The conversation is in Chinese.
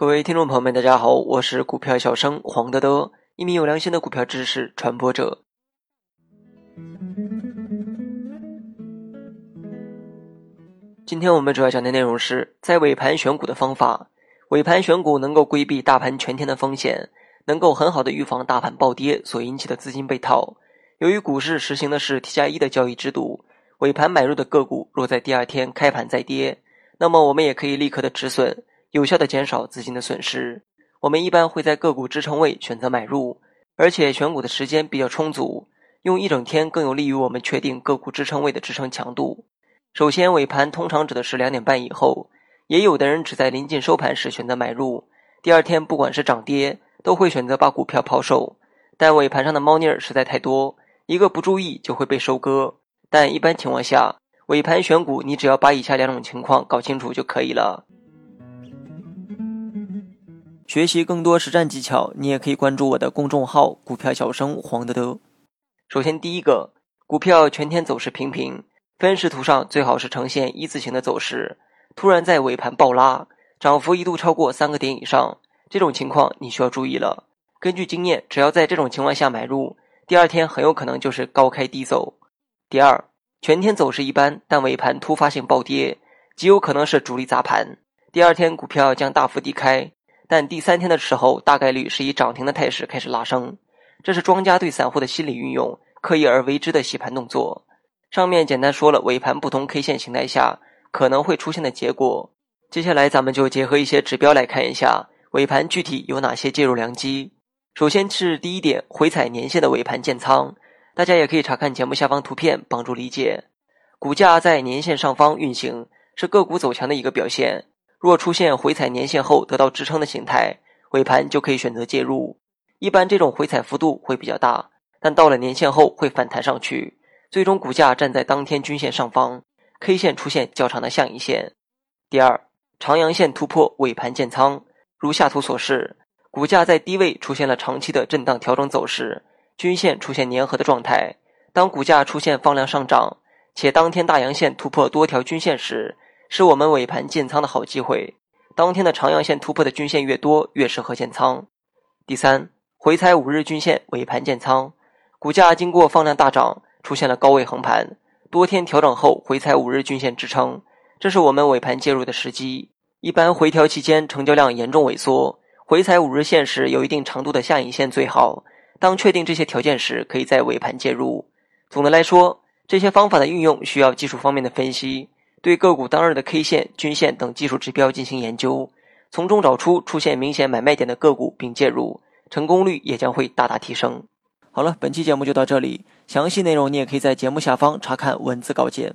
各位听众朋友们，大家好，我是股票小生黄德德，一名有良心的股票知识传播者。今天我们主要讲的内容是在尾盘选股的方法。尾盘选股能够规避大盘全天的风险，能够很好的预防大盘暴跌所引起的资金被套。由于股市实行的是 T 加一的交易制度，尾盘买入的个股若在第二天开盘再跌，那么我们也可以立刻的止损。有效的减少资金的损失。我们一般会在个股支撑位选择买入，而且选股的时间比较充足，用一整天更有利于我们确定个股支撑位的支撑强度。首先，尾盘通常指的是两点半以后，也有的人只在临近收盘时选择买入。第二天不管是涨跌，都会选择把股票抛售。但尾盘上的猫腻儿实在太多，一个不注意就会被收割。但一般情况下，尾盘选股你只要把以下两种情况搞清楚就可以了。学习更多实战技巧，你也可以关注我的公众号“股票小生黄德德”。首先，第一个，股票全天走势平平，分时图上最好是呈现一字形的走势。突然在尾盘暴拉，涨幅一度超过三个点以上，这种情况你需要注意了。根据经验，只要在这种情况下买入，第二天很有可能就是高开低走。第二，全天走势一般，但尾盘突发性暴跌，极有可能是主力砸盘，第二天股票将大幅低开。但第三天的时候，大概率是以涨停的态势开始拉升，这是庄家对散户的心理运用，刻意而为之的洗盘动作。上面简单说了尾盘不同 K 线形态下可能会出现的结果。接下来咱们就结合一些指标来看一下尾盘具体有哪些介入良机。首先是第一点，回踩年线的尾盘建仓，大家也可以查看节目下方图片帮助理解。股价在年线上方运行，是个股走强的一个表现。若出现回踩年线后得到支撑的形态，尾盘就可以选择介入。一般这种回踩幅度会比较大，但到了年线后会反弹上去，最终股价站在当天均线上方，K 线出现较长的下影线。第二，长阳线突破尾盘建仓，如下图所示，股价在低位出现了长期的震荡调整走势，均线出现粘合的状态。当股价出现放量上涨，且当天大阳线突破多条均线时，是我们尾盘建仓的好机会。当天的长阳线突破的均线越多，越适合建仓。第三，回踩五日均线尾盘建仓，股价经过放量大涨，出现了高位横盘，多天调整后回踩五日均线支撑，这是我们尾盘介入的时机。一般回调期间成交量严重萎缩，回踩五日线时有一定长度的下影线最好。当确定这些条件时，可以在尾盘介入。总的来说，这些方法的运用需要技术方面的分析。对个股当日的 K 线、均线等技术指标进行研究，从中找出出现明显买卖点的个股并介入，成功率也将会大大提升。好了，本期节目就到这里，详细内容你也可以在节目下方查看文字稿件。